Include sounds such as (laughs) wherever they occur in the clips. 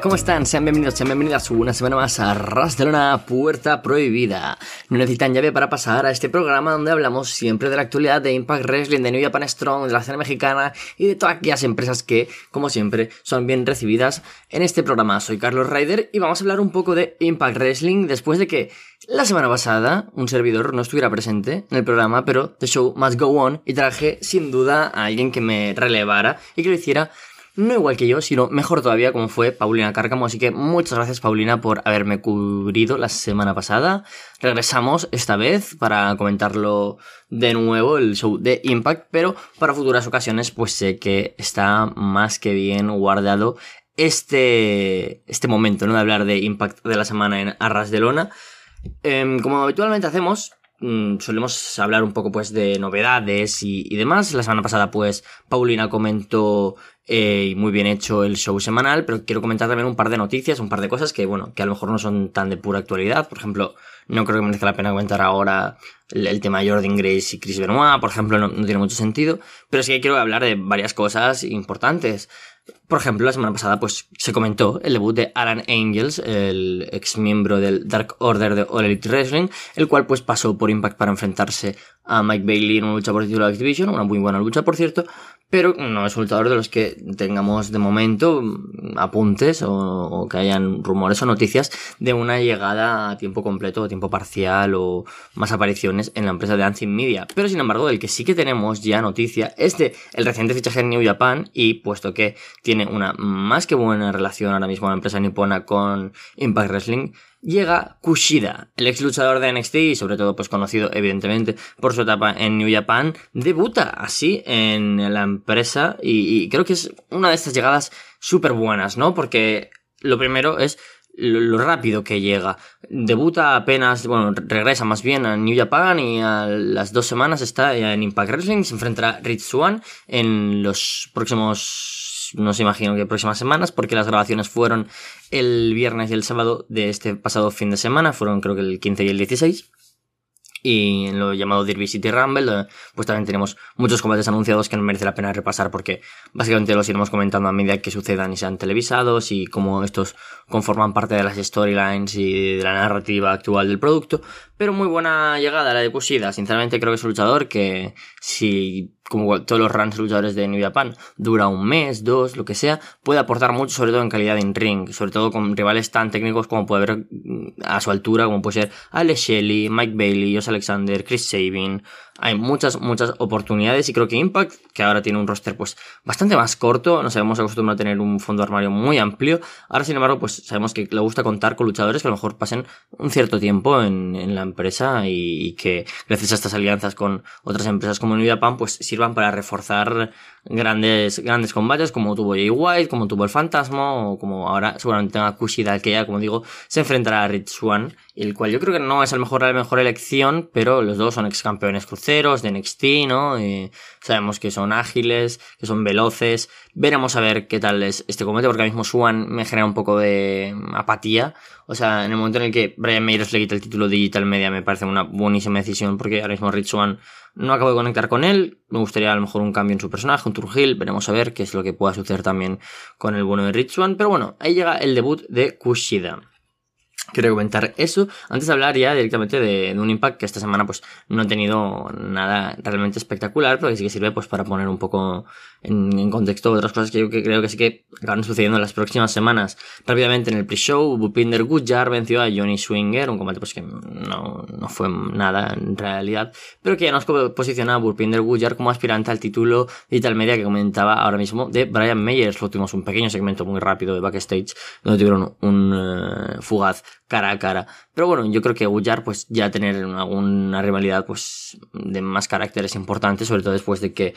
¿cómo están? Sean bienvenidos, sean bienvenidas una semana más a Ras de Lona Puerta Prohibida. No necesitan llave para pasar a este programa donde hablamos siempre de la actualidad de Impact Wrestling, de New Japan Strong, de la escena mexicana y de todas aquellas empresas que, como siempre, son bien recibidas en este programa. Soy Carlos Ryder y vamos a hablar un poco de Impact Wrestling después de que la semana pasada un servidor no estuviera presente en el programa, pero The Show Must Go On y traje sin duda a alguien que me relevara y que lo hiciera no igual que yo, sino mejor todavía como fue Paulina Cárcamo. Así que muchas gracias Paulina por haberme cubrido la semana pasada. Regresamos esta vez para comentarlo de nuevo, el show de Impact, pero para futuras ocasiones pues sé que está más que bien guardado este, este momento, ¿no? De hablar de Impact de la semana en Arras de Lona. Em, como habitualmente hacemos, mm, solemos hablar un poco pues de novedades y, demás. La semana pasada pues Paulina comentó eh, muy bien hecho el show semanal, pero quiero comentar también un par de noticias, un par de cosas que, bueno, que a lo mejor no son tan de pura actualidad. Por ejemplo, no creo que merezca la pena comentar ahora el, tema Jordan Grace y Chris Benoit, por ejemplo, no, no, tiene mucho sentido, pero sí que quiero hablar de varias cosas importantes. Por ejemplo, la semana pasada pues se comentó el debut de Alan Angels, el ex miembro del Dark Order de All Elite Wrestling, el cual pues pasó por Impact para enfrentarse a Mike Bailey en una lucha por título de Activision, una muy buena lucha por cierto, pero no es un luchador de los que tengamos de momento apuntes o, que hayan rumores o noticias de una llegada a tiempo completo o tiempo parcial o más apariciones en la empresa de Dancing Media. Pero sin embargo, del que sí que tenemos ya noticia es de el reciente fichaje en New Japan y puesto que tiene una más que buena relación ahora mismo la empresa nipona con Impact Wrestling, llega Kushida, el ex luchador de NXT y sobre todo pues conocido evidentemente por su etapa en New Japan, debuta así en la empresa y, creo que es una de estas llegadas súper buenas, ¿no? Porque lo primero es lo, rápido que llega. Debuta apenas, bueno, regresa más bien a New Japan y a las dos semanas está en Impact Wrestling, se enfrentará a Rich Swan en los próximos no se imagino que próximas semanas, porque las grabaciones fueron el viernes y el sábado de este pasado fin de semana, fueron creo que el 15 y el 16. Y en lo llamado Derby City Rumble, pues también tenemos muchos combates anunciados que no merece la pena repasar porque básicamente los iremos comentando a medida que sucedan y sean televisados y cómo estos conforman parte de las storylines y de la narrativa actual del producto. Pero muy buena llegada la de Kushida. Sinceramente creo que es un luchador que si como todos los runs luchadores de New Japan, dura un mes, dos, lo que sea, puede aportar mucho, sobre todo en calidad en ring, sobre todo con rivales tan técnicos como puede haber mm, a su altura, como puede ser Alex Shelley, Mike Bailey, Josh Alexander, Chris Sabin, hay muchas, muchas oportunidades y creo que Impact, que ahora tiene un roster pues bastante más corto, nos habíamos acostumbrado a tener un fondo armario muy amplio, ahora sin embargo pues sabemos que le gusta contar con luchadores que a lo mejor pasen un cierto tiempo en, en la empresa y, que gracias a estas alianzas con otras empresas como New Japan pues sirvan para reforzar grandes, grandes combates como tuvo Jay White, como tuvo el Fantasma o como ahora seguramente tenga Kushida que ya como digo se enfrentará a Rich Swan, el cual yo creo que no es el mejor, la mejor elección, pero los dos son ex campeones cruceros de NXT, ¿no? Y sabemos que son ágiles, que son veloces. Veremos a ver qué tal es este combate, porque ahora mismo Swan me genera un poco de apatía. O sea, en el momento en el que Brian Mayers le quita el título Digital Media me parece una buenísima decisión, porque ahora mismo Rich Swan no acabo de conectar con él. Me gustaría a lo mejor un cambio en su personaje, un Turgil. Veremos a ver qué es lo que pueda suceder también con el bueno de Rich Swan. Pero bueno, ahí llega el debut de Kushida. Quiero comentar eso antes de hablar ya directamente de, de, un impact que esta semana pues no ha tenido nada realmente espectacular, pero que sí que sirve pues para poner un poco en, en contexto otras cosas que yo creo que sí que van sucediendo en las próximas semanas. Rápidamente en el pre-show, Bupinder Gujjar venció a Johnny Swinger, un combate pues que no, no fue nada en realidad, pero que ya nos posiciona a Bupinder Gujjar como aspirante al título Digital Media que comentaba ahora mismo de Brian Meyers. Lo tuvimos un pequeño segmento muy rápido de backstage donde tuvieron un uh, fugaz cara a cara. Pero bueno, yo creo que Gullar, pues ya tener alguna rivalidad, pues de más caracteres importantes, sobre todo después de que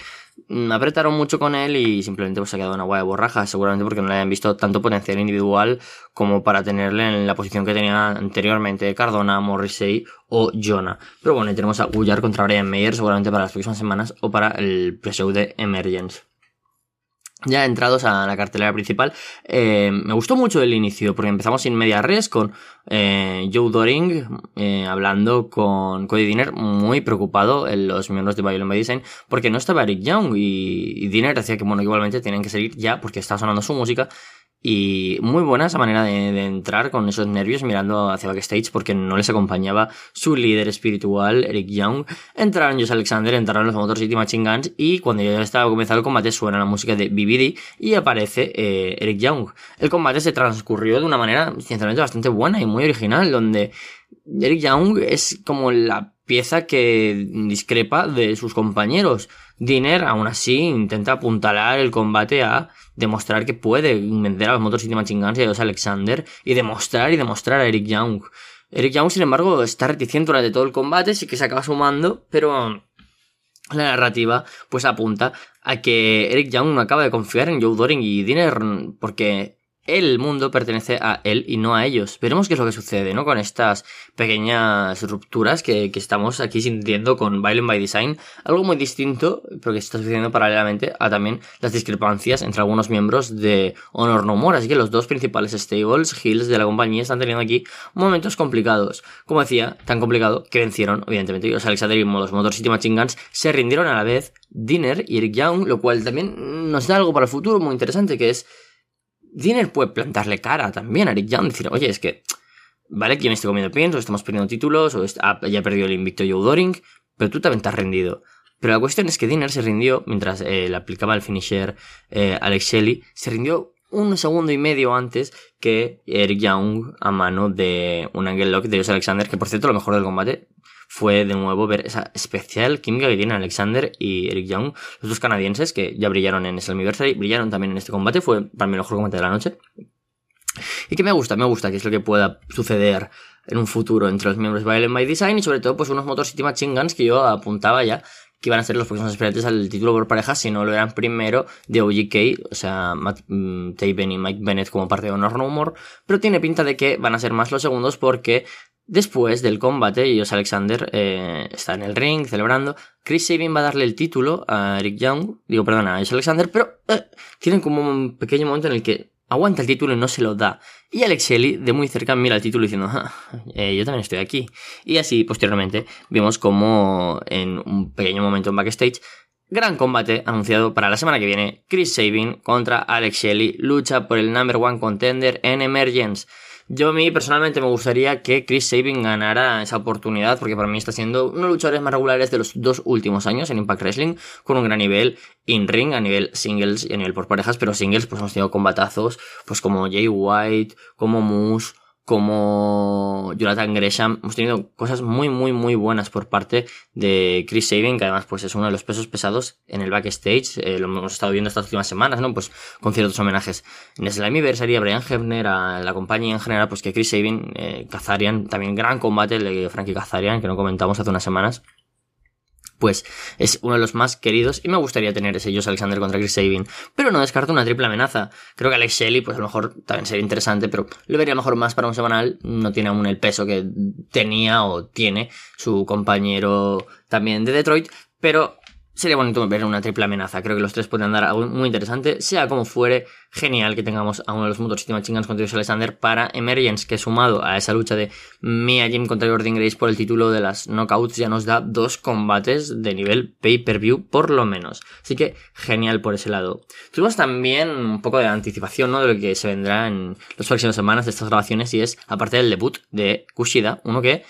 apretaron mucho con él y simplemente pues ha quedado una guaya borraja, seguramente porque no le hayan visto tanto potencial individual como para tenerle en la posición que tenía anteriormente Cardona, Morrissey o Jonah. Pero bueno, tenemos a Gullar contra Brian Mayer seguramente para las próximas semanas o para el pre-show de Emergence ya entrados a la cartelera principal, eh, me gustó mucho el inicio, porque empezamos sin media res con eh, Joe Doring eh, hablando con Cody Dinner, muy preocupado en los miembros de Violent Medicine, porque no estaba Eric Young y, y Dinner decía que bueno, igualmente tienen que salir ya porque está sonando su música y muy buena esa manera de, entrar con esos nervios mirando hacia backstage porque no les acompañaba su líder espiritual, Eric Young. Entraron Josh Alexander, entraron los Motor City Machine Guns y cuando ya estaba comenzado el combate suena la música de BBD y aparece eh, Eric Young. El combate se transcurrió de una manera sinceramente bastante buena y muy original donde Eric Young es como la pieza que discrepa de sus compañeros. Dinner, aún así, intenta apuntalar el combate a demostrar que puede vender a los Motor City Machine y a los Alexander y demostrar y demostrar a Eric Young. Eric Young, sin embargo, está reticente durante todo el combate, sí que se acaba sumando, pero la narrativa pues apunta a que Eric Young no acaba de confiar en Joe Doring y Dinner porque el mundo pertenece a él y no a ellos. Veremos qué es lo que sucede, ¿no? Con estas pequeñas rupturas que, estamos aquí sintiendo con Violent by Design. Algo muy distinto, pero que está sucediendo paralelamente a también las discrepancias entre algunos miembros de Honor No More. Así que los dos principales stables, Hills de la compañía, están teniendo aquí momentos complicados. Como decía, tan complicado que vencieron, evidentemente, los Alexander y los Motor City Machine Guns se rindieron a la vez Dinner y Eric Young, lo cual también nos da algo para el futuro muy interesante, que es Dinner puede plantarle cara también a Eric Young, decir, oye, es que, vale, que yo me estoy comiendo estamos perdiendo títulos, o ya ha perdido el invicto Joe Doring, pero tú también te has rendido. Pero la cuestión es que Dinner se rindió, mientras eh, le aplicaba el finisher eh, Alex Shelley, se rindió un segundo y medio antes que Eric Young a mano de un Angel Lock de Jose Alexander, que por cierto lo mejor del combate fue de nuevo ver esa especial química que tienen Alexander y Eric Young, los dos canadienses que ya brillaron en Slammiversary, brillaron también en este combate, fue para mí el mejor combate de la noche. Y que me gusta, me gusta que es lo que pueda suceder en un futuro entre los miembros de Violent by Design y sobre todo pues unos Motor City Machine Guns que yo apuntaba ya que iban a ser los próximos aspirantes al título por pareja si no lo eran primero de OGK, o sea, Matt mm, Taven y Mike Bennett como parte de Honor No More, pero tiene pinta de que van a ser más los segundos porque Después del combate, Josh Alexander eh, está en el ring celebrando. Chris Sabin va a darle el título a Eric Young, digo, perdón, a Josh Alexander, pero eh, tienen como un pequeño momento en el que aguanta el título y no se lo da. Y Alex Shelley de muy cerca mira el título diciendo, ah, eh, yo también estoy aquí. Y así, posteriormente, vimos como en un pequeño momento en backstage, gran combate anunciado para la semana que viene, Chris Sabin contra Alex Shelley, lucha por el number one contender en Emergence. Yo a mí personalmente me gustaría que Chris Sabin ganara esa oportunidad porque para mí está siendo uno de los luchadores más regulares de los dos últimos años en Impact Wrestling con un gran nivel in-ring a nivel singles y a nivel por parejas, pero singles pues hemos tenido combatazos pues como Jay White, como Moose, como Jonathan Gresham. Hemos tenido cosas muy, muy, muy buenas por parte de Chris Sabin, que además pues es uno de los pesos pesados en el backstage. Eh, lo hemos estado viendo estas últimas semanas, ¿no? Pues con ciertos homenajes. En Slammiversary, a Brian Hefner, a la compañía en general, pues que Chris Sabin, eh, Kazarian, también gran combate el de Frankie Kazarian, que no comentamos hace unas semanas pues es uno de los más queridos y me gustaría tener ese Josh Alexander contra Chris Sabin, pero no descarto una triple amenaza. Creo que Alex Shelley, pues a lo mejor también sería interesante, pero lo vería mejor más para un semanal, no tiene aún el peso que tenía o tiene su compañero también de Detroit, pero Sería bonito ver una triple amenaza. Creo que los tres pueden dar algo muy interesante. Sea como fuere, genial que tengamos a uno de los Motor City Machine contra Josh Alexander para Emergence, que sumado a esa lucha de Mia Jim contra Jordan Grace por el título de las Knockouts, ya nos da dos combates de nivel pay-per-view, por lo menos. Así que genial por ese lado. Tuvimos también un poco de anticipación, ¿no? De lo que se vendrá en las próximas semanas de estas grabaciones, y es, aparte del debut de Kushida, uno que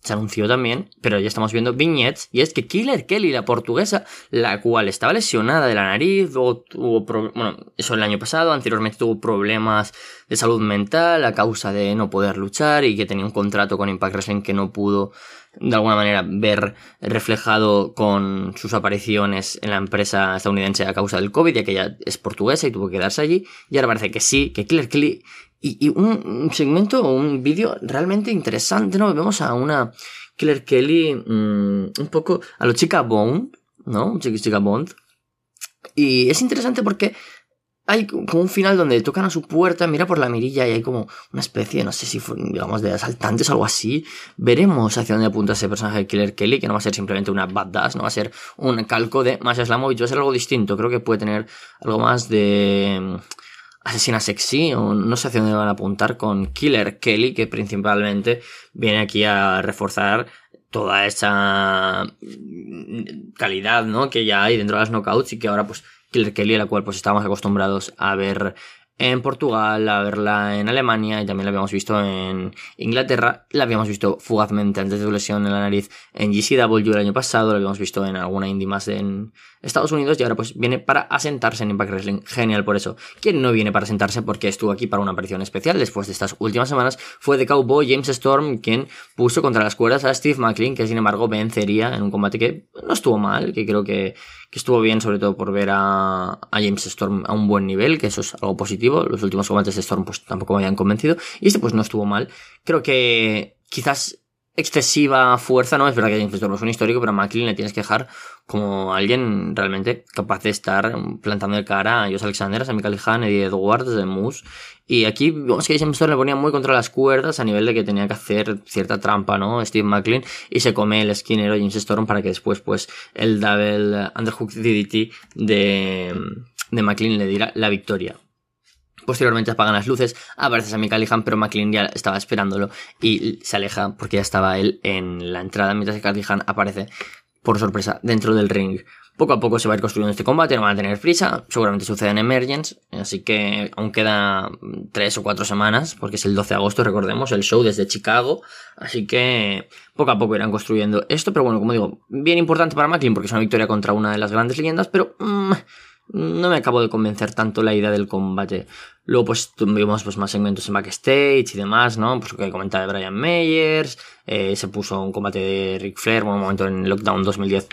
se anunció también, pero ya estamos viendo vignettes, y es que Killer Kelly, la portuguesa, la cual estaba lesionada de la nariz, o tuvo, bueno, eso el año pasado, anteriormente tuvo problemas de salud mental a causa de no poder luchar y que tenía un contrato con Impact Wrestling que no pudo de alguna manera ver reflejado con sus apariciones en la empresa estadounidense a causa del COVID, ya que ella es portuguesa y tuvo que quedarse allí, y ahora parece que sí, que Killer Kelly y, un, segmento, un vídeo realmente interesante, ¿no? Vemos a una Killer Kelly mm, un poco a lo chica Bond, ¿no? Chica Bond. Y es interesante porque hay como un final donde tocan a su puerta, mira por la mirilla y hay como una especie, no sé si digamos, de asaltantes o algo así. Veremos hacia dónde apunta ese personaje de Killer Kelly, que no va a ser simplemente una badass, no va a ser un calco de Masha Slamovich, va a ser algo distinto. Creo que puede tener algo más de asesina sexy, o no sé hacia dónde van a apuntar con Killer Kelly, que principalmente viene aquí a reforzar toda esa calidad, ¿no? Que ya hay dentro de las knockouts y que ahora pues Killer Kelly, a la cual pues estamos acostumbrados a ver en Portugal, a verla en Alemania y también la habíamos visto en Inglaterra. La habíamos visto fugazmente antes de su lesión en la nariz en GCW el año pasado, la habíamos visto en alguna indie más en Estados Unidos y ahora pues viene para asentarse en Impact Wrestling. Genial por eso. ¿Quién no viene para asentarse porque estuvo aquí para una aparición especial después de estas últimas semanas? Fue de Cowboy James Storm quien puso contra las cuerdas a Steve McLean, que sin embargo vencería en un combate que no estuvo mal, que creo que, estuvo bien sobre todo por ver a James Storm a un buen nivel, que eso es algo positivo. Los últimos combates de Storm pues tampoco me habían convencido y este pues no estuvo mal. Creo que quizás excesiva fuerza, ¿no? Es verdad que James Storm es un histórico, pero a McLean le tienes que dejar como alguien realmente capaz de estar plantando de cara a Josh Alexander, a Sammy Callihan, Eddie Edwards, de Moose. Y aquí vemos que James Storm le ponía muy contra las cuerdas a nivel de que tenía que hacer cierta trampa, ¿no? Steve McLean y se come el esquinero James Storm para que después, pues, el double underhook DDT de, de McLean le diera la victoria. Posteriormente apagan las luces, aparece Sammy Callihan, pero McLean ya estaba esperándolo y se aleja porque ya estaba él en la entrada, mientras que Callihan aparece por sorpresa dentro del ring. Poco a poco se va a ir construyendo este combate, no van a tener prisa, seguramente sucede en Emergence, así que aún queda tres o cuatro semanas, porque es el 12 de agosto, recordemos, el show desde Chicago, así que poco a poco irán construyendo esto, pero bueno, como digo, bien importante para McLean porque es una victoria contra una de las grandes leyendas, pero mm, no me acabo de convencer tanto la idea del combate. Luego, pues tuvimos pues, más segmentos en backstage y demás, ¿no? Pues lo que comentaba de Brian Meyers, eh, se puso un combate de Ric Flair, bueno, un momento en Lockdown 2010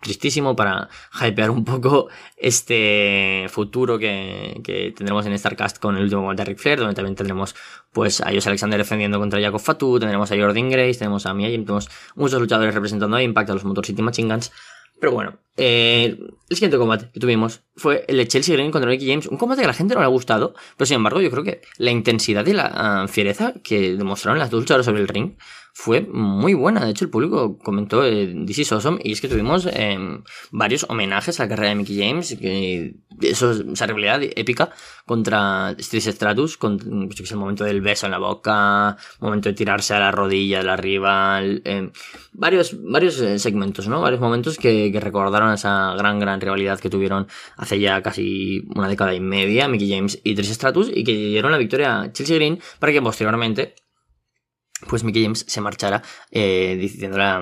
tristísimo para hypear un poco este futuro que, que, tendremos en Starcast con el último combate de Ric Flair, donde también tendremos pues a Josh Alexander defendiendo contra Jacob Fatu, tendremos a Jordan Grace, tenemos a Mia Jim, tenemos muchos luchadores representando a Impact, a los Motor City Machine Guns, pero bueno, eh, el siguiente combate que tuvimos fue el de Chelsea Green contra Mickey James. Un combate que a la gente no le ha gustado, pero sin embargo yo creo que la intensidad y la uh, fiereza que demostraron las dos luchadoras sobre el ring fue muy buena. De hecho, el público comentó eh, This is awesome y es que tuvimos eh, varios homenajes a la carrera de Mickey James, que eso, esa rivalidad épica contra Trish Stratus, con el momento del beso en la boca, momento de tirarse a la rodilla de la rival, eh, varios, varios eh, segmentos, ¿no? Varios momentos que, que, recordaron esa gran, gran rivalidad que tuvieron hace ya casi una década y media, Mickey James y Trish Stratus, y que dieron la victoria a Chelsea Green para que posteriormente pues Mickey James se marchara eh, diciéndole a,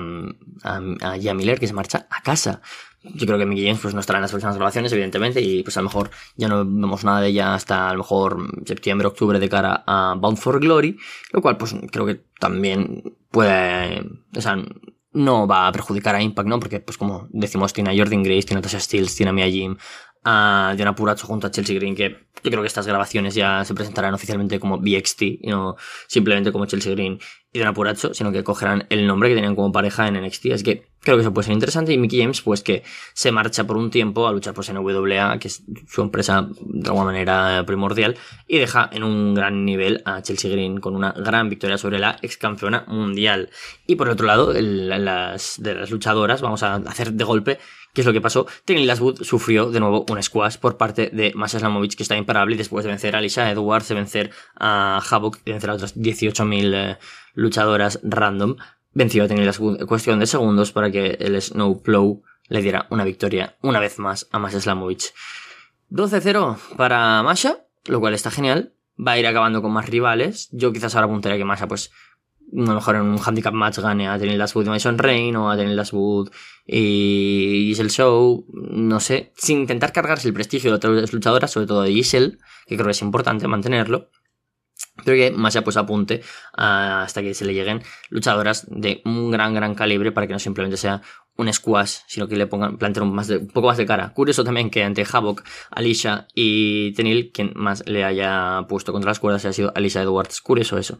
a, Miller que se marcha a casa. Yo creo que Mickey James pues, no estará en las próximas grabaciones, evidentemente, y pues a lo mejor ya no vemos nada de ella hasta a lo mejor septiembre, octubre de cara a Bound for Glory, lo cual pues creo que también puede, o sea, no va a perjudicar a Impact, ¿no? Porque pues como decimos, tiene a Jordan Grace, tiene a Tasha Steels, tiene a Mia Jim, a Diana Purazzo junto a Chelsea Green, que yo creo que estas grabaciones ya se presentarán oficialmente como BXT y no simplemente como Chelsea Green y Diana Purazzo, sino que cogerán el nombre que tenían como pareja en NXT. Así que creo que eso puede ser interesante. Y Mickey James, pues que se marcha por un tiempo a luchar pues, en WA, que es su empresa de alguna manera primordial, y deja en un gran nivel a Chelsea Green con una gran victoria sobre la ex campeona mundial. Y por otro lado, las, de las luchadoras, vamos a hacer de golpe ¿Qué es lo que pasó? Tenny Laswood sufrió de nuevo un squash por parte de Masha Slamovich, que está imparable, después de vencer a Alicia Edwards, de vencer a Havoc, de vencer a otras 18.000 eh, luchadoras random, venció a Tenny Laswood en cuestión de segundos para que el Snowplow le diera una victoria una vez más a Masha Slamovich. 12-0 para Masha, lo cual está genial. Va a ir acabando con más rivales. Yo quizás ahora apuntaría que Masha pues a lo mejor en un handicap match gane a Daniel Laswood y Mason Rain o a Daniel Laswood y Giselle Show, no sé, sin intentar cargarse el prestigio de otras luchadoras, sobre todo de Giselle, que creo que es importante mantenerlo, pero que más ya pues apunte hasta que se le lleguen luchadoras de un gran, gran calibre para que no simplemente sea un squash, sino que le pongan, planteen un, más de, un poco más de cara. Curioso también que ante Havoc, Alicia y Tenil, quien más le haya puesto contra las cuerdas ha sido Alicia Edwards. Curioso eso.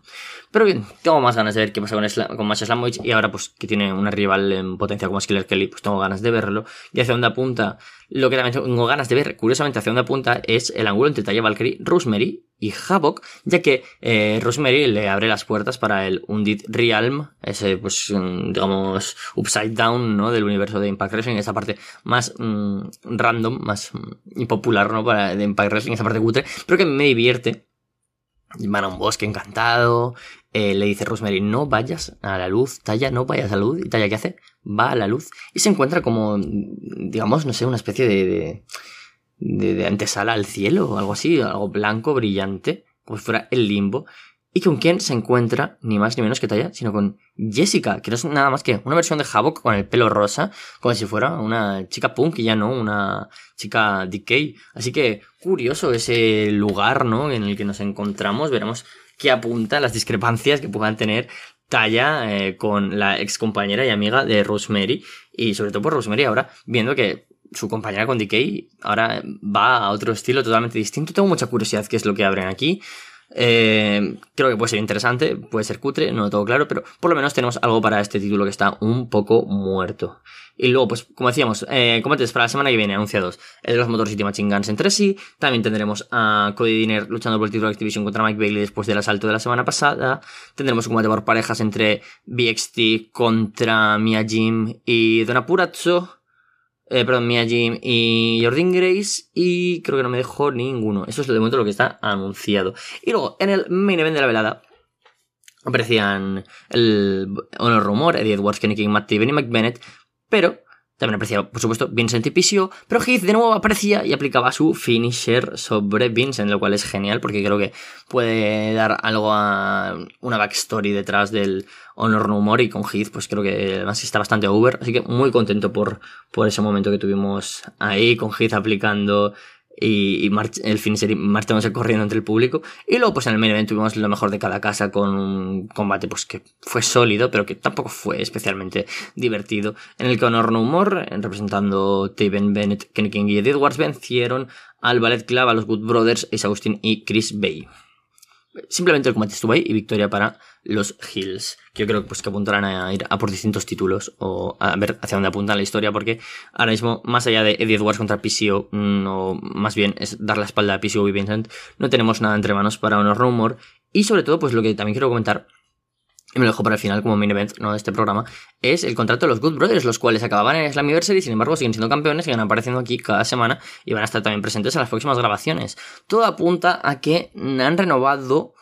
Pero bien, tengo más ganas de ver qué pasa con, con Masha Slamovich y ahora pues que tiene una rival en potencia como Skiller Kelly, pues tengo ganas de verlo. Y hacia dónde apunta, lo que también tengo ganas de ver, curiosamente hacia dónde apunta, es el ángulo entre Taya Valkyrie, Rosemary y Havoc, ya que eh, Rosemary le abre las puertas para el Undid Realm, ese pues digamos upside down, ¿no? Del universo de Impact Wrestling, esa parte más mm, random, más mm, impopular, ¿no? Para, de Impact Wrestling, esa parte cutre, pero que me divierte. Van a un bosque encantado, eh, le dice Rosemary, no vayas a la luz, Talla, no vayas a la luz, y Talla, ¿qué hace? Va a la luz y se encuentra como, digamos, no sé, una especie de, antesala al cielo o algo así, algo blanco, brillante, como si fuera el limbo. ¿Y con quién se encuentra, ni más ni menos que Taya, sino con Jessica, que no es nada más que una versión de Havok con el pelo rosa, como si fuera una chica punk y ya no una chica decay. Así que curioso ese lugar, ¿no? En el que nos encontramos. Veremos qué apunta las discrepancias que puedan tener Taya eh, con la ex compañera y amiga de Rosemary. Y sobre todo por Rosemary ahora, viendo que su compañera con Decay ahora va a otro estilo totalmente distinto. Tengo mucha curiosidad qué es lo que abren aquí. Eh, creo que puede ser interesante, puede ser cutre, no lo tengo claro, pero por lo menos tenemos algo para este título que está un poco muerto. Y luego, pues, como decíamos, eh, combates para la semana que viene anunciados el de los Motor City Machine Guns entre sí. También tendremos a Cody Diner luchando por el título de Activision contra Mike Bailey después del asalto de la semana pasada. Tendremos un combate por parejas entre BXT contra Mia Jim y Donna Purazzo eh, perdón, Mia Jim y Jordan Grace. Y creo que no me dejó ninguno. Eso es de momento lo que está anunciado. Y luego, en el main event de la velada, aparecían el Honor Rumor, Eddie Edwards, Kenny King, Matt Taven y Mike. Pero también aparecía, por supuesto, Vincent y pero Heath de nuevo aparecía y aplicaba su finisher sobre Vincent, lo cual es genial porque creo que puede dar algo a una backstory detrás del Honor No More y con Heath, pues creo que además está bastante over, así que muy contento por, por ese momento que tuvimos ahí con Heath aplicando y, y el fin sería marchándose corriendo entre el público. Y luego, pues en el main event tuvimos lo mejor de cada casa con un combate pues que fue sólido, pero que tampoco fue especialmente divertido. En el que Honor No More, representando Taven Bennett, Kenny King y Edwards, vencieron al Ballet Club, a los Good Brothers, Ace Austin y Chris Bay. Simplemente el combate estuvo ahí y victoria para los Hills. Que yo creo pues, que apuntarán a ir a por distintos títulos o a ver hacia dónde apuntan la historia. Porque ahora mismo, más allá de Eddie Edwards contra PCO, no, más bien es dar la espalda a PCO y Vincent, no tenemos nada entre manos para Honor Rumor. Y sobre todo, pues lo que también quiero comentar y me lo dejo para el final como main event ¿no? de este programa, es el contrato de los Good Brothers, los cuales acababan en Slammiversary sin embargo siguen siendo campeones, siguen apareciendo aquí cada semana y van a estar también presentes en las próximas grabaciones. Todo apunta a que han renovado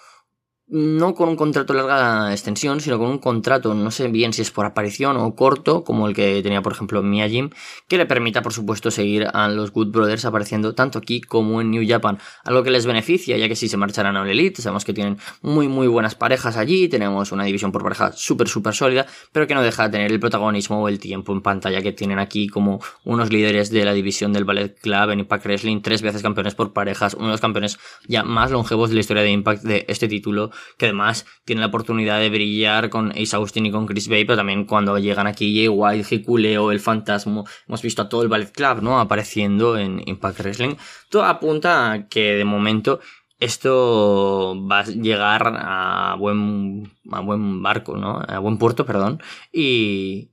no con un contrato de larga extensión, sino con un contrato, no sé bien si es por aparición o corto, como el que tenía, por ejemplo, Mia Jim, que le permita, por supuesto, seguir a los Good Brothers apareciendo tanto aquí como en New Japan. Algo que les beneficia, ya que si se marcharán a la Elite, sabemos que tienen muy, muy buenas parejas allí, tenemos una división por pareja súper, súper sólida, pero que no deja de tener el protagonismo o el tiempo en pantalla que tienen aquí como unos líderes de la división del Ballet Club en Impact Wrestling, tres veces campeones por parejas, uno de los campeones ya más longevos de la historia de Impact de este título que además tiene la oportunidad de brillar con Ace Austin y con Chris Bay, pero también cuando llegan aquí Jay White, o el Fantasma, hemos visto a todo el Ballet Club, ¿no? Apareciendo en Impact Wrestling. Todo apunta a que de momento esto va a llegar a buen, a buen barco, ¿no? A buen puerto, perdón. Y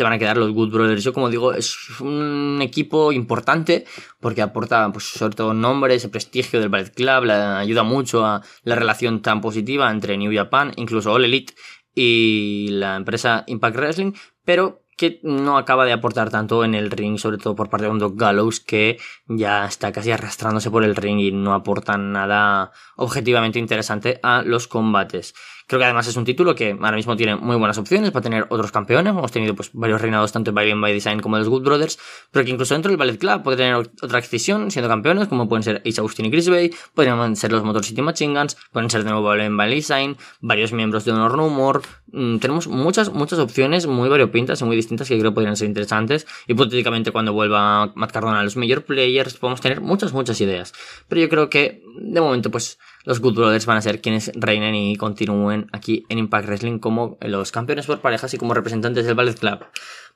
se van a quedar los Good Brothers. Yo, como digo, es un equipo importante porque aporta, pues, sobre todo nombre, ese prestigio del Ballet Club, ayuda mucho a la relación tan positiva entre New Japan, incluso All Elite y la empresa Impact Wrestling, pero que no acaba de aportar tanto en el ring, sobre todo por parte de un Doc Gallows que ya está casi arrastrándose por el ring y no aporta nada objetivamente interesante a los combates. Creo que además es un título que ahora mismo tiene muy buenas opciones para tener otros campeones. Hemos tenido pues varios reinados tanto en By by Design como en los Good Brothers, pero que incluso dentro del Ballet Club puede tener otra excisión siendo campeones, como pueden ser Ace Austin y Chris Bay, podrían ser los Motor City Machine Guns, pueden ser de nuevo By by Design, varios miembros de Honor No More. Mm, tenemos muchas, muchas opciones muy variopintas y muy distintas que creo podrían ser interesantes. Hipotéticamente cuando vuelva Matt Cardona a los Major Players podemos tener muchas, muchas ideas. Pero yo creo que de momento pues los Good Brothers van a ser quienes reinen y continúen aquí en Impact Wrestling como los campeones por parejas y como representantes del Ballet Club.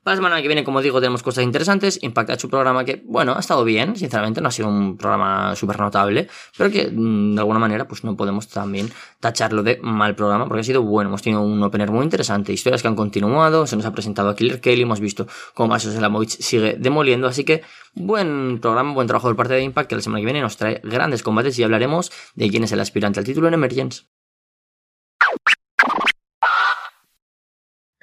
Para la semana que viene, como digo, tenemos cosas interesantes. Impact ha hecho un programa que, bueno, ha estado bien, sinceramente, no ha sido un programa súper notable, pero que mm, de alguna manera, pues no podemos también tacharlo de mal programa, porque ha sido bueno. Hemos tenido un opener muy interesante, historias que han continuado, se nos ha presentado a Killer Kelly, hemos visto cómo Asos Selamovic sigue demoliendo, así que buen programa, buen trabajo por parte de Impact, que la semana que viene nos trae grandes combates y hablaremos de quién es el aspirante al título en Emergence.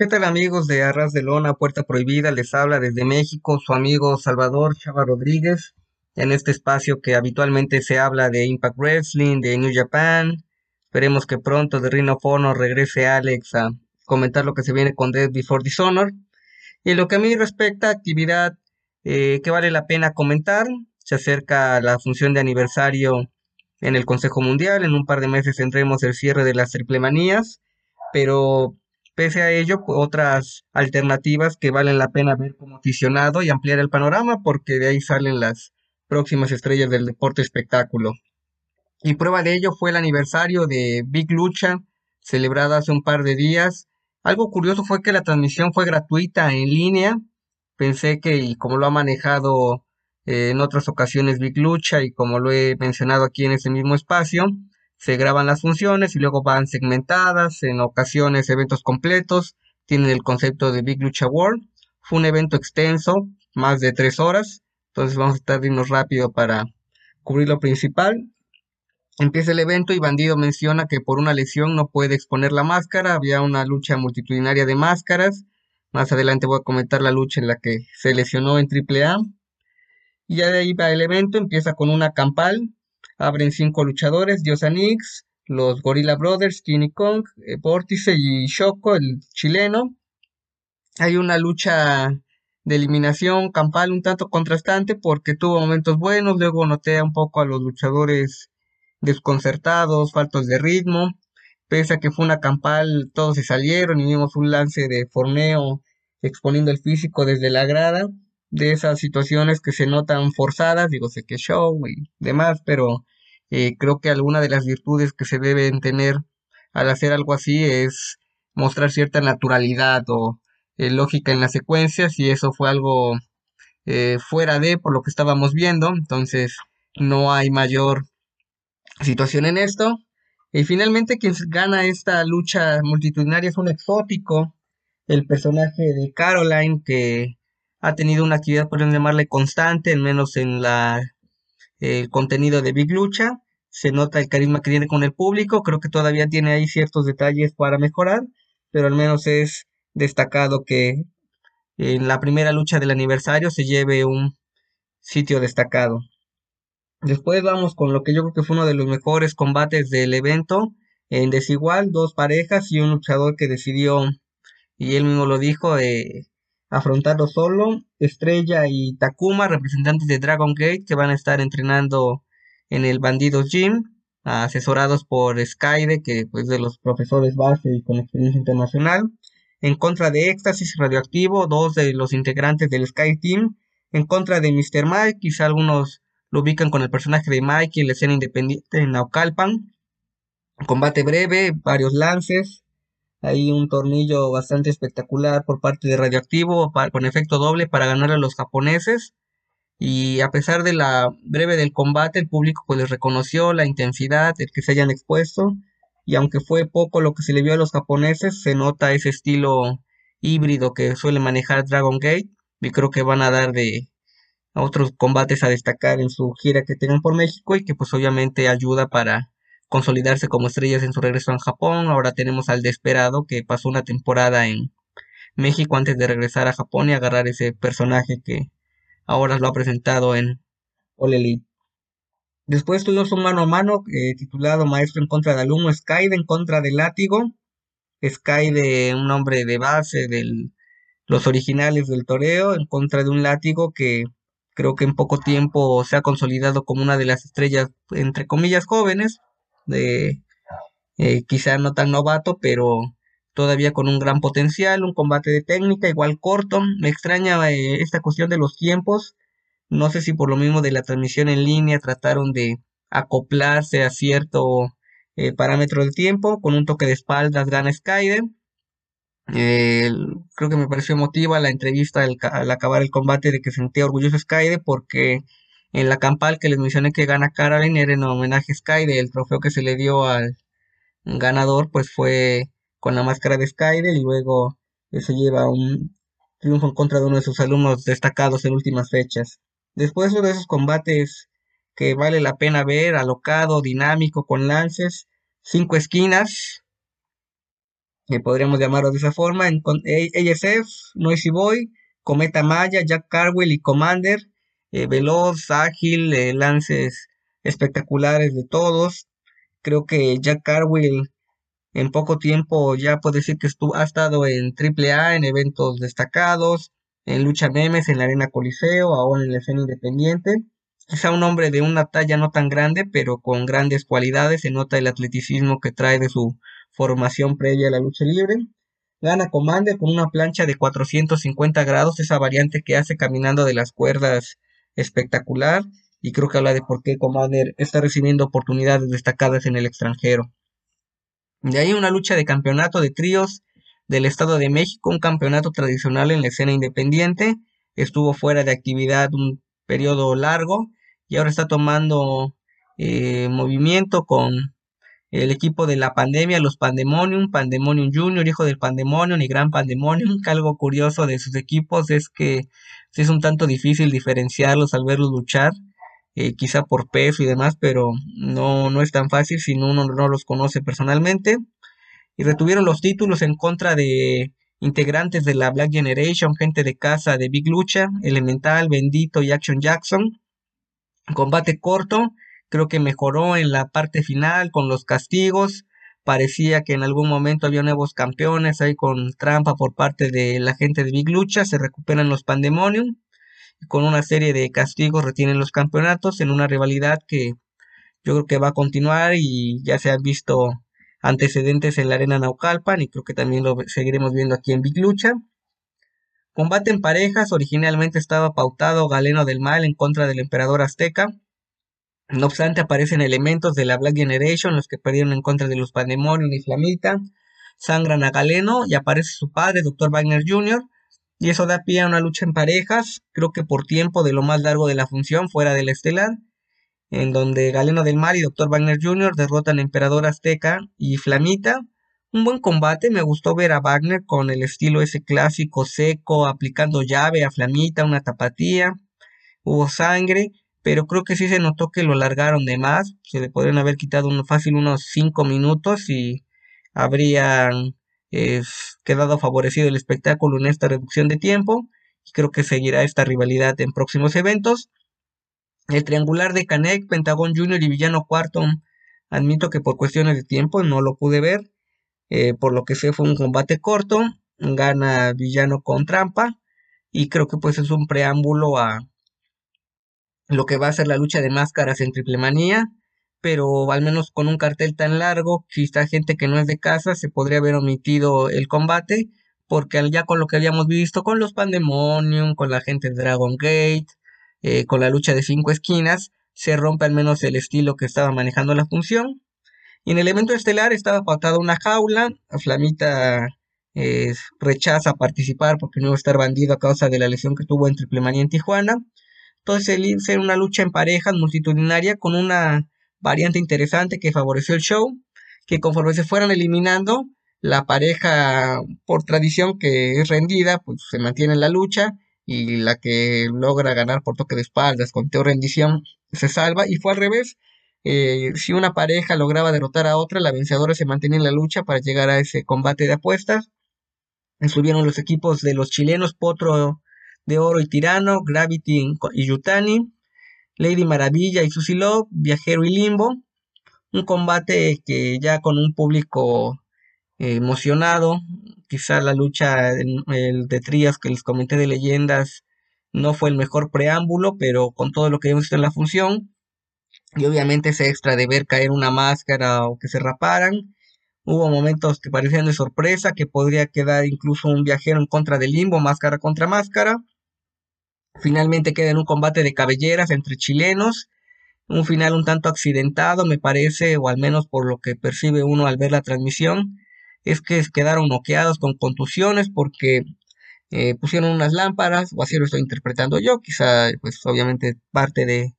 ¿Qué tal amigos de Arras de Lona, Puerta Prohibida? Les habla desde México su amigo Salvador Chava Rodríguez, en este espacio que habitualmente se habla de Impact Wrestling, de New Japan. Esperemos que pronto de Ring of Honor regrese Alex a comentar lo que se viene con Death Before Dishonor. Y en lo que a mí respecta, actividad eh, que vale la pena comentar, Se acerca la función de aniversario en el Consejo Mundial. En un par de meses tendremos el cierre de las triplemanías. Pero pese a ello, otras alternativas que valen la pena ver como aficionado y ampliar el panorama, porque de ahí salen las próximas estrellas del deporte espectáculo. Y prueba de ello fue el aniversario de Big Lucha, celebrado hace un par de días. Algo curioso fue que la transmisión fue gratuita en línea. Pensé que, y como lo ha manejado eh, en otras ocasiones Big Lucha y como lo he mencionado aquí en este mismo espacio, se graban las funciones y luego van segmentadas, en ocasiones eventos completos, tienen el concepto de Big Lucha World. Fue un evento extenso, más de tres horas, entonces vamos a estar rápido para cubrir lo principal. Empieza el evento y Bandido menciona que por una lesión no puede exponer la máscara. Había una lucha multitudinaria de máscaras. Más adelante voy a comentar la lucha en la que se lesionó en AAA. Y ya de ahí va el evento. Empieza con una campal. Abren cinco luchadores: Diosa Nix, los Gorilla Brothers, King Kong, eh, Vórtice y Shoko, el chileno. Hay una lucha de eliminación campal un tanto contrastante porque tuvo momentos buenos. Luego noté un poco a los luchadores desconcertados, faltos de ritmo. Pese a que fue una campal, todos se salieron y vimos un lance de forneo exponiendo el físico desde la grada. De esas situaciones que se notan forzadas, digo, sé que show y demás, pero eh, creo que alguna de las virtudes que se deben tener al hacer algo así es mostrar cierta naturalidad o eh, lógica en las secuencias y eso fue algo eh, fuera de por lo que estábamos viendo entonces no hay mayor situación en esto. Y finalmente quien gana esta lucha multitudinaria es un exótico, el personaje de Caroline, que ha tenido una actividad, podemos llamarle constante, al menos en el contenido de Big Lucha. Se nota el carisma que tiene con el público, creo que todavía tiene ahí ciertos detalles para mejorar, pero al menos es destacado que en la primera lucha del aniversario se lleve un sitio destacado. Después vamos con lo que yo creo que fue uno de los mejores combates del evento. En desigual, dos parejas y un luchador que decidió, y él mismo lo dijo, eh, afrontarlo solo. Estrella y Takuma, representantes de Dragon Gate, que van a estar entrenando en el Bandidos Gym, asesorados por Skyde, que pues de los profesores base y con experiencia internacional. En contra de Éxtasis Radioactivo, dos de los integrantes del Sky Team. En contra de Mr. Mike, quizá algunos lo ubican con el personaje de Mikey en la escena independiente en Naucalpan. Combate breve, varios lances. Hay un tornillo bastante espectacular por parte de Radioactivo con efecto doble para ganar a los japoneses. Y a pesar de la breve del combate, el público pues les reconoció la intensidad, el que se hayan expuesto. Y aunque fue poco lo que se le vio a los japoneses, se nota ese estilo híbrido que suele manejar Dragon Gate. Y creo que van a dar de, otros combates a destacar en su gira que tengan por México y que pues obviamente ayuda para consolidarse como estrellas en su regreso a Japón. Ahora tenemos al Desperado que pasó una temporada en México antes de regresar a Japón y agarrar ese personaje que ahora lo ha presentado en All. Después tuvimos un mano a mano eh, titulado Maestro en contra de alumno, Sky en contra del látigo. Sky de un hombre de base de los originales del toreo en contra de un látigo que Creo que en poco tiempo se ha consolidado como una de las estrellas, entre comillas, jóvenes, de eh, quizá no tan novato, pero todavía con un gran potencial, un combate de técnica, igual corto. Me extraña eh, esta cuestión de los tiempos. No sé si por lo mismo de la transmisión en línea trataron de acoplarse a cierto eh, parámetro de tiempo. Con un toque de espaldas gana Skyder creo que me pareció emotiva la entrevista al, acabar el combate de que sentía orgulloso Skyde porque en la campal que les mencioné que gana Caroline era en homenaje a Skyde, el trofeo que se le dio al ganador pues fue con la máscara de Skyde y luego se lleva un triunfo en contra de uno de sus alumnos destacados en últimas fechas. Después de esos combates que vale la pena ver, alocado, dinámico, con lances, cinco esquinas, que podríamos llamarlo de esa forma, en ASF, Noisy Boy, Cometa Maya, Jack Carwell y Commander, eh, veloz, ágil, eh, lances espectaculares de todos. Creo que Jack Carwell en poco tiempo ya puede decir que estuvo, ha estado en AAA, en eventos destacados, en lucha memes, en la Arena Coliseo, ahora en la escena independiente. Es un hombre de una talla no tan grande, pero con grandes cualidades. Se nota el atleticismo que trae de su formación previa a la lucha libre. Gana Commander con una plancha de 450 grados, esa variante que hace caminando de las cuerdas espectacular. Y creo que habla de por qué Commander está recibiendo oportunidades destacadas en el extranjero. De ahí una lucha de campeonato de tríos del Estado de México, un campeonato tradicional en la escena independiente. Estuvo fuera de actividad un periodo largo y ahora está tomando eh, movimiento con el equipo de la pandemia, los Pandemonium, Pandemonium Junior, hijo del Pandemonium y Gran Pandemonium. (laughs) algo curioso de sus equipos es que es un tanto difícil diferenciarlos al verlos luchar, eh, quizá por peso y demás, pero no, no es tan fácil si uno no los conoce personalmente. Y retuvieron los títulos en contra de integrantes de la Black Generation, gente de casa de Big Lucha, Elemental, Bendito y Action Jackson. Combate corto, creo que mejoró en la parte final con los castigos. Parecía que en algún momento había nuevos campeones ahí con trampa por parte de la gente de Big Lucha. Se recuperan los Pandemonium. Y con una serie de castigos retienen los campeonatos en una rivalidad que yo creo que va a continuar y ya se han visto antecedentes en la arena Naucalpan y creo que también lo seguiremos viendo aquí en Big Lucha. Combate en parejas, originalmente estaba pautado Galeno del Mal en contra del emperador azteca. No obstante, aparecen elementos de la Black Generation, los que perdieron en contra de los Pandemonium y Flamita. Sangran a Galeno y aparece su padre, Dr. Wagner Jr. Y eso da pie a una lucha en parejas, creo que por tiempo de lo más largo de la función, fuera del estelar en donde Galeno del Mar y Dr. Wagner Jr. derrotan a Emperador Azteca y Flamita. Un buen combate, me gustó ver a Wagner con el estilo ese clásico seco, aplicando llave a Flamita, una tapatía. Hubo sangre, pero creo que sí se notó que lo largaron de más. Se le podrían haber quitado fácil unos 5 minutos y habrían quedado favorecido el espectáculo en esta reducción de tiempo. Y creo que seguirá esta rivalidad en próximos eventos. El triangular de Canek, Pentagón Jr. y Villano Cuarto, admito que por cuestiones de tiempo no lo pude ver, eh, por lo que sé fue un combate corto, gana Villano con trampa y creo que pues es un preámbulo a lo que va a ser la lucha de máscaras en Triple Manía, pero al menos con un cartel tan largo, quizá gente que no es de casa se podría haber omitido el combate, porque ya con lo que habíamos visto con los Pandemonium, con la gente de Dragon Gate, eh, con la lucha de cinco esquinas, se rompe al menos el estilo que estaba manejando la función. Y en el evento estelar estaba pautado una jaula, Flamita eh, rechaza participar porque no iba a estar bandido a causa de la lesión que tuvo en Triple Manía en Tijuana. Entonces se una lucha en parejas multitudinaria con una variante interesante que favoreció el show, que conforme se fueran eliminando, la pareja por tradición que es rendida, pues se mantiene en la lucha y la que logra ganar por toque de espaldas, con teo rendición, se salva. Y fue al revés. Eh, si una pareja lograba derrotar a otra, la vencedora se mantenía en la lucha para llegar a ese combate de apuestas. Estuvieron los equipos de los chilenos Potro de Oro y Tirano, Gravity y Yutani, Lady Maravilla y Susy Love, Viajero y Limbo. Un combate que ya con un público eh, emocionado, Quizá la lucha el de trías que les comenté de leyendas no fue el mejor preámbulo, pero con todo lo que hemos visto en la función, y obviamente ese extra de ver caer una máscara o que se raparan, hubo momentos que parecían de sorpresa, que podría quedar incluso un viajero en contra del limbo, máscara contra máscara. Finalmente queda en un combate de cabelleras entre chilenos, un final un tanto accidentado, me parece, o al menos por lo que percibe uno al ver la transmisión es que quedaron noqueados con contusiones porque eh, pusieron unas lámparas, o así lo estoy interpretando yo, quizá pues obviamente parte de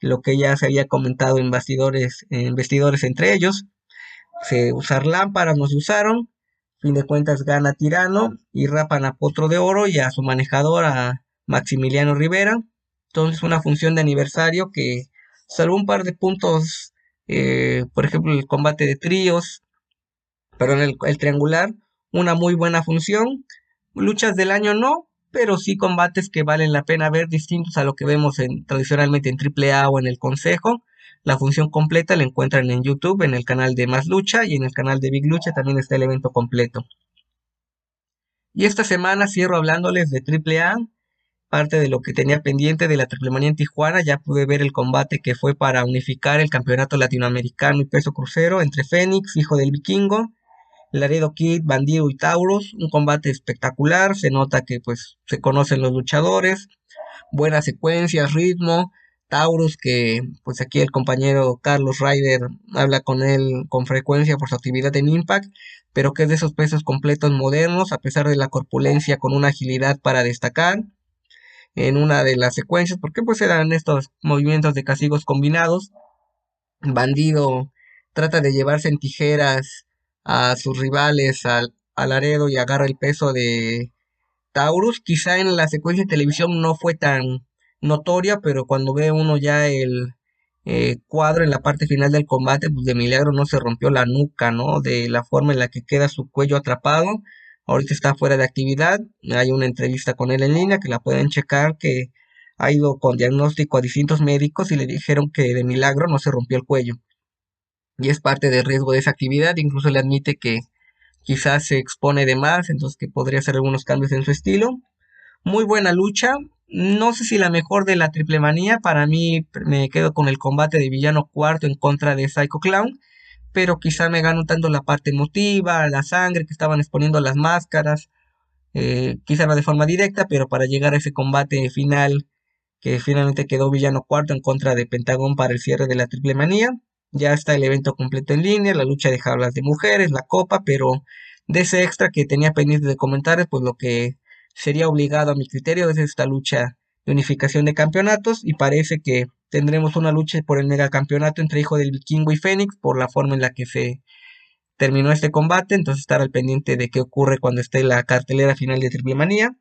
lo que ya se había comentado en bastidores, en vestidores entre ellos, se usar lámparas no se usaron, fin de cuentas gana Tirano y rapan a Potro de Oro y a su manejador a Maximiliano Rivera, entonces una función de aniversario que salvo un par de puntos, eh, por ejemplo el combate de tríos, pero en el, triangular una muy buena función. Luchas del año no, pero sí combates que valen la pena ver distintos a lo que vemos en, tradicionalmente en AAA o en el Consejo. La función completa la encuentran en YouTube, en el canal de Más Lucha y en el canal de Big Lucha también está el evento completo. Y esta semana cierro hablándoles de AAA parte de lo que tenía pendiente de la triple manía en Tijuana. Ya pude ver el combate que fue para unificar el campeonato latinoamericano y peso crucero entre Fénix, hijo del vikingo, Laredo Kid, Bandido y Taurus. Un combate espectacular. Se nota que pues se conocen los luchadores. Buenas secuencias, ritmo. Taurus, que pues aquí el compañero Carlos Ryder habla con él con frecuencia por su actividad en Impact, pero que es de esos pesos completos modernos, a pesar de la corpulencia, con una agilidad para destacar en una de las secuencias, porque pues eran estos movimientos de castigos combinados. Bandido trata de llevarse en tijeras a sus rivales al, al Laredo y agarra el peso de Taurus. Quizá en la secuencia de televisión no fue tan notoria, pero cuando ve uno ya el eh, cuadro en la parte final del combate, pues de milagro no se rompió la nuca, ¿no? De la forma en la que queda su cuello atrapado. Ahorita está fuera de actividad. Hay una entrevista con él en línea que la pueden checar, que ha ido con diagnóstico a distintos médicos y le dijeron que de milagro no se rompió el cuello. Y es parte del riesgo de esa actividad. Incluso le admite que quizás se expone de más, entonces que podría hacer algunos cambios en su estilo. Muy buena lucha. No sé si la mejor de la triple manía. Para mí me quedo con el combate de villano cuarto en contra de Psycho Clown. Pero quizá me ganó tanto la parte emotiva, la sangre que estaban exponiendo las máscaras. Eh, quizá no de forma directa, pero para llegar a ese combate final que finalmente quedó villano cuarto en contra de Pentagón para el cierre de la triple manía. Ya está el evento completo en línea, la lucha de jaulas de mujeres, la copa, pero de ese extra que tenía pendiente de comentarios, pues lo que sería obligado a mi criterio es esta lucha de unificación de campeonatos y parece que tendremos una lucha por el megacampeonato entre Hijo del Vikingo y Fénix por la forma en la que se terminó este combate, entonces estar al pendiente de qué ocurre cuando esté la cartelera final de Triple Manía.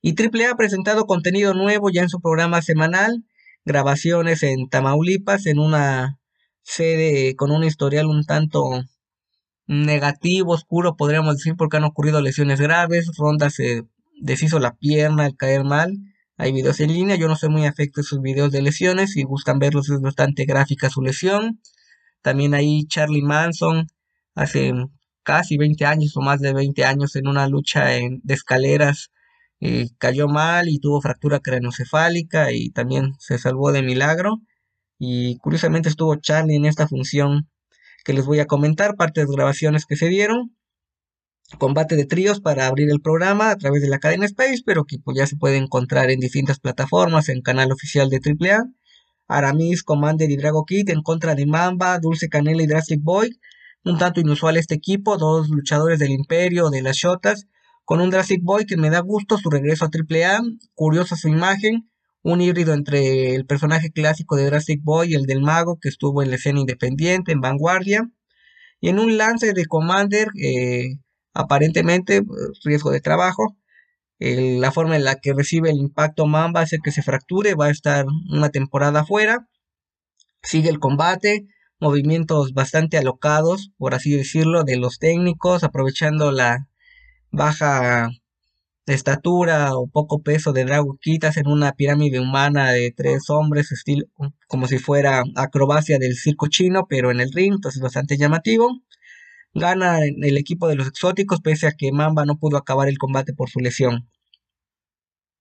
Y Triple ha presentado contenido nuevo ya en su programa semanal, grabaciones en Tamaulipas, en una sede con un historial un tanto negativo, oscuro, podríamos decir, porque han ocurrido lesiones graves. Ronda se deshizo la pierna al caer mal. Hay videos en línea, yo no soy muy afecto a sus videos de lesiones. Si buscan verlos, es bastante gráfica su lesión. También ahí Charlie Manson, hace casi 20 años o más de 20 años, en una lucha en, de escaleras, eh, cayó mal y tuvo fractura craneocefálica y también se salvó de milagro. Y curiosamente estuvo Charlie en esta función que les voy a comentar, parte de las grabaciones que se dieron. Combate de tríos para abrir el programa a través de la cadena Space, pero que pues, ya se puede encontrar en distintas plataformas, en canal oficial de AAA. Aramis, Commander y Drago Kid en contra de Mamba, Dulce Canela y Drastic Boy. Un tanto inusual este equipo, dos luchadores del Imperio, de las Shotas, con un Drastic Boy que me da gusto su regreso a AAA, curiosa su imagen, un híbrido entre el personaje clásico de Drastic Boy y el del mago que estuvo en la escena independiente, en vanguardia. Y en un lance de Commander, eh, aparentemente, pues, riesgo de trabajo, la forma en la que recibe el impacto Mamba hace que se fracture, va a estar una temporada afuera. Sigue el combate, movimientos bastante alocados, por así decirlo, de los técnicos, aprovechando la baja estatura o poco peso de Drago quitas en una pirámide humana de tres hombres, estilo como si fuera acrobacia del circo chino, pero en el ring, entonces bastante llamativo. Gana el equipo de los exóticos, pese a que Mamba no pudo acabar el combate por su lesión.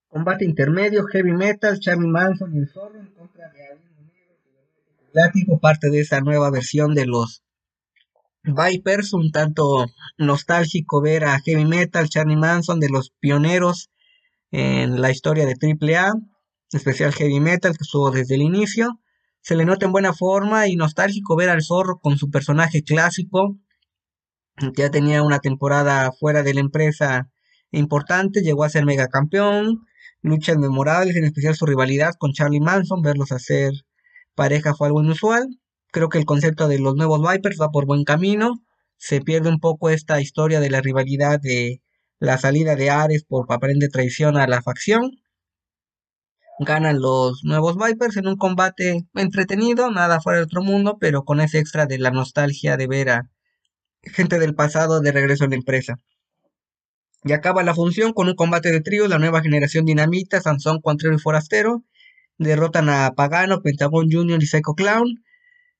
Combate intermedio, Heavy Metal, Charlie Manson y el Zorro en contra de Látigo, parte de esa nueva versión de los Vipers, un tanto nostálgico ver a Heavy Metal, Charlie Manson, de los pioneros en la historia de AAA, especial Heavy Metal, que estuvo desde el inicio. Se le nota en buena forma y nostálgico ver al zorro con su personaje clásico. Ya tenía una temporada fuera de la empresa importante, llegó a ser mega campeón, luchas memorables, en especial su rivalidad con Charlie Manson, verlos hacer pareja fue algo inusual creo que el concepto de los nuevos Vipers va por buen camino. Se pierde un poco esta historia de la rivalidad de la salida de Ares por aparente traición a la facción. Ganan los nuevos Vipers en un combate entretenido, nada fuera de otro mundo, pero con ese extra de la nostalgia de ver a gente del pasado de regreso a la empresa. Y acaba la función con un combate de trío, la nueva generación dinamita, Sansón, Cuantrero y Forastero. Derrotan a Pagano, Pentagon Junior y Psycho Clown.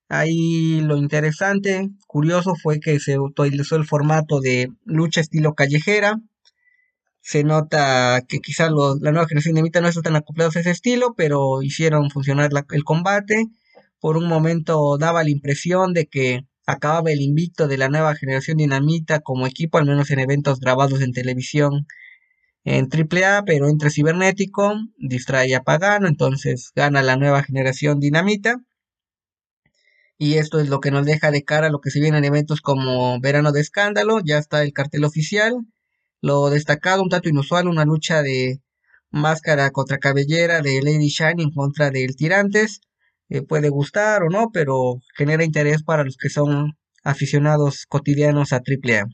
Ahí lo interesante, curioso, fue que se utilizó el formato de lucha estilo callejera. se nota que quizás la nueva generación Dinamita no están tan acoplados a ese estilo, pero hicieron funcionar el combate. Por un momento daba la impresión de que acababa el invicto de la nueva generación Dinamita como equipo, al menos en eventos grabados en televisión en AAA, pero entre cibernético, distrae a Pagano, entonces gana la nueva generación Dinamita. Y esto es lo que nos deja de cara a lo que se viene en eventos como Verano de Escándalo, ya está el cartel oficial. Lo destacado, un tanto inusual, una lucha de máscara contra cabellera de Lady Shine en contra del Tirantes. Eh, puede gustar o no, pero genera interés para los que son aficionados cotidianos a AAA.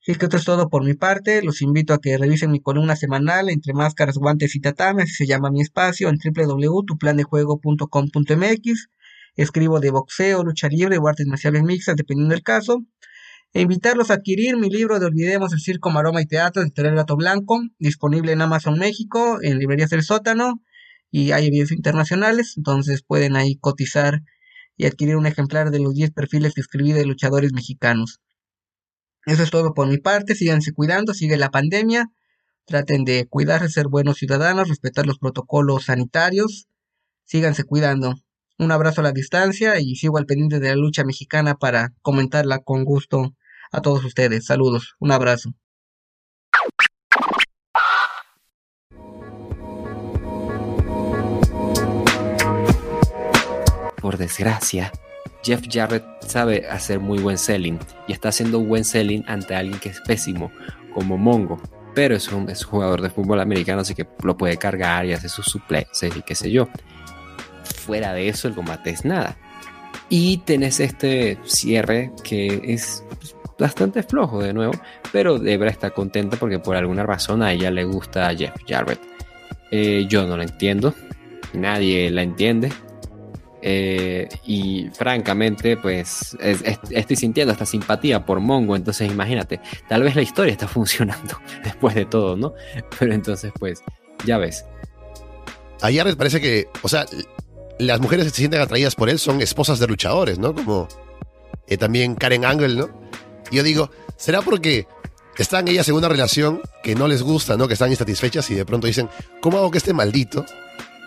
Así que esto es todo por mi parte. Los invito a que revisen mi columna semanal entre máscaras, guantes y tatames. Se llama mi espacio en www.tuplandejuego.com.mx. Escribo de boxeo, lucha libre o artes marciales mixtas, dependiendo del caso. E invitarlos a adquirir mi libro de Olvidemos el Circo, Maroma y Teatro de Editorial Gato Blanco, disponible en Amazon México, en librerías del sótano, y hay envíos internacionales, entonces pueden ahí cotizar y adquirir un ejemplar de los 10 perfiles que escribí de luchadores mexicanos. Eso es todo por mi parte. Síganse cuidando, sigue la pandemia. Traten de cuidarse, ser buenos ciudadanos, respetar los protocolos sanitarios. Síganse cuidando. Un abrazo a la distancia y sigo al pendiente de la lucha mexicana para comentarla con gusto a todos ustedes. Saludos, un abrazo. Por desgracia, Jeff Jarrett sabe hacer muy buen selling y está haciendo buen selling ante alguien que es pésimo, como Mongo. Pero es un, jugador de fútbol americano, así que lo puede cargar y hace sus suplexes y qué sé yo. Fuera de eso, el combate es nada. Y tenés este cierre que es bastante flojo de nuevo, pero Debra está contenta porque por alguna razón a ella le gusta a Jeff Jarrett. Eh, yo no la entiendo, nadie la entiende, eh, y francamente, pues estoy sintiendo esta simpatía por Mongo. Entonces, imagínate, tal vez la historia está (laughs) funcionando después de todo, ¿no? Pero entonces, pues, ya ves. A Jared parece que, o sea, las mujeres que se sienten atraídas por él son esposas de luchadores, ¿no? Como eh, también Karen Angle, ¿no? Y yo digo, ¿será porque están ellas en una relación que no les gusta, ¿no? Que están insatisfechas y de pronto dicen, ¿cómo hago que este maldito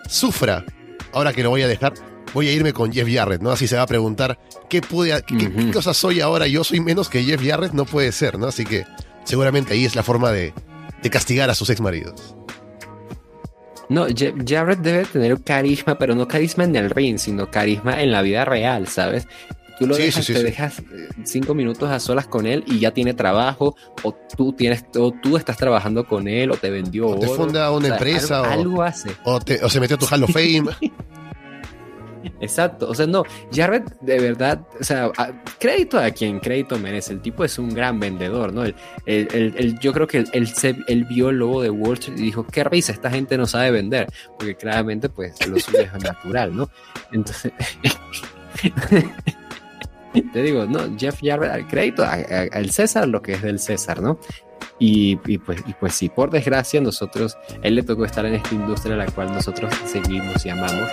sufra ahora que lo voy a dejar? Voy a irme con Jeff Jarrett, ¿no? Así se va a preguntar, ¿qué, pude, qué, cosas soy ahora? Yo soy menos que Jeff Jarrett, no puede ser, ¿no? Así que seguramente ahí es la forma de, castigar a sus ex maridos. No, Jeff Jarrett debe tener carisma, pero no carisma en el ring, sino carisma en la vida real, ¿sabes? Tú lo dejas, te dejas eh, cinco minutos a solas con él y ya tiene trabajo, o tú tienes, o tú estás trabajando con él, o te vendió. O te funda una empresa, algo, hace. O, o se metió a tu Hall of Fame. (laughs) Exacto, o sea, no, Jared de verdad, o sea, crédito a quien crédito merece, el tipo es un gran vendedor, ¿no? El, yo creo que él, vio el lobo de Wall Street y dijo, qué risa, esta gente no sabe vender, porque claramente pues lo suyo es natural, ¿no? Entonces, (laughs) te digo, no, Jeff Jarrett, crédito al César lo que es del César, ¿no? Y, pues, y pues sí, por desgracia nosotros, él le tocó estar en esta industria a la cual nosotros seguimos y amamos